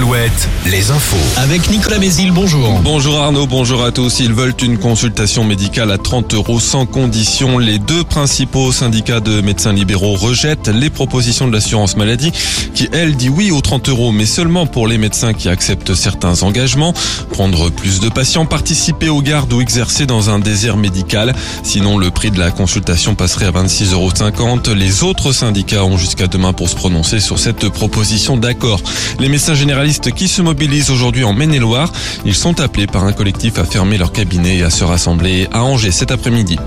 Alouette, les infos. Avec Nicolas Mézil, bonjour. Bonjour Arnaud, bonjour à tous. Ils veulent une consultation médicale à 30 euros sans condition. Les deux principaux syndicats de médecins libéraux rejettent les propositions de l'assurance maladie qui, elle, dit oui aux 30 euros, mais seulement pour les médecins qui acceptent certains engagements. Prendre plus de patients, participer aux gardes ou exercer dans un désert médical. Sinon, le prix de la consultation passerait à 26,50 euros. Les autres syndicats ont jusqu'à demain pour se prononcer sur cette proposition d'accord. Les médecins généralistes qui se mobilisent aujourd'hui en Maine-et-Loire. Ils sont appelés par un collectif à fermer leur cabinet et à se rassembler à Angers cet après-midi.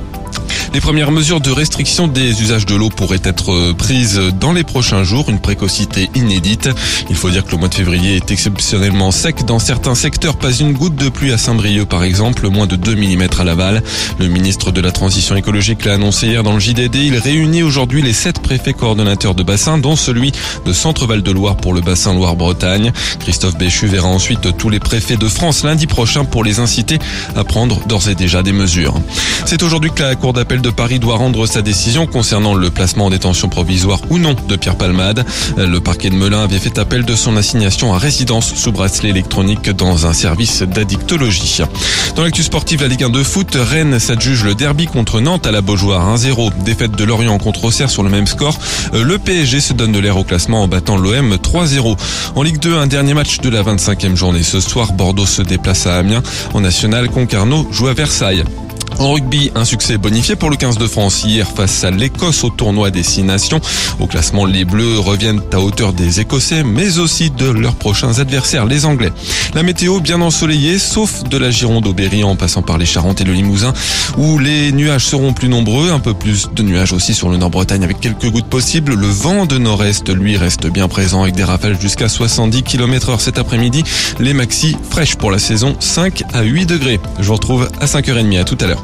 Les premières mesures de restriction des usages de l'eau pourraient être euh, prises dans les prochains jours, une précocité inédite. Il faut dire que le mois de février est exceptionnellement sec dans certains secteurs. Pas une goutte de pluie à Saint-Brieuc par exemple, moins de 2 mm à Laval. Le ministre de la Transition écologique l'a annoncé hier dans le JDD. Il réunit aujourd'hui les sept préfets coordonnateurs de bassin, dont celui de Centre-Val de Loire pour le bassin Loire-Bretagne. Christophe Béchu verra ensuite tous les préfets de France lundi prochain pour les inciter à prendre d'ores et déjà des mesures. C'est aujourd'hui que la Cour d'appel de Paris doit rendre sa décision concernant le placement en détention provisoire ou non de Pierre Palmade. Le parquet de Melun avait fait appel de son assignation à résidence sous bracelet électronique dans un service d'addictologie. Dans l'actu sportive, la Ligue 1 de foot, Rennes s'adjuge le derby contre Nantes à la Beaujoire 1-0. Défaite de Lorient contre Auxerre sur le même score. Le PSG se donne de l'air au classement en battant l'OM 3-0. En Ligue 2, un dernier match de la 25e journée. Ce soir, Bordeaux se déplace à Amiens. En national, Concarneau joue à Versailles. En rugby, un succès bonifié pour le 15 de France hier face à l'Écosse au tournoi des Six Nations. Au classement, les Bleus reviennent à hauteur des Écossais, mais aussi de leurs prochains adversaires, les Anglais. La météo bien ensoleillée, sauf de la Gironde au Berry en passant par les Charentes et le Limousin, où les nuages seront plus nombreux, un peu plus de nuages aussi sur le Nord-Bretagne avec quelques gouttes possibles. Le vent de nord-est, lui, reste bien présent avec des rafales jusqu'à 70 km heure cet après-midi. Les maxi fraîches pour la saison, 5 à 8 degrés. Je vous retrouve à 5h30. À tout à l'heure.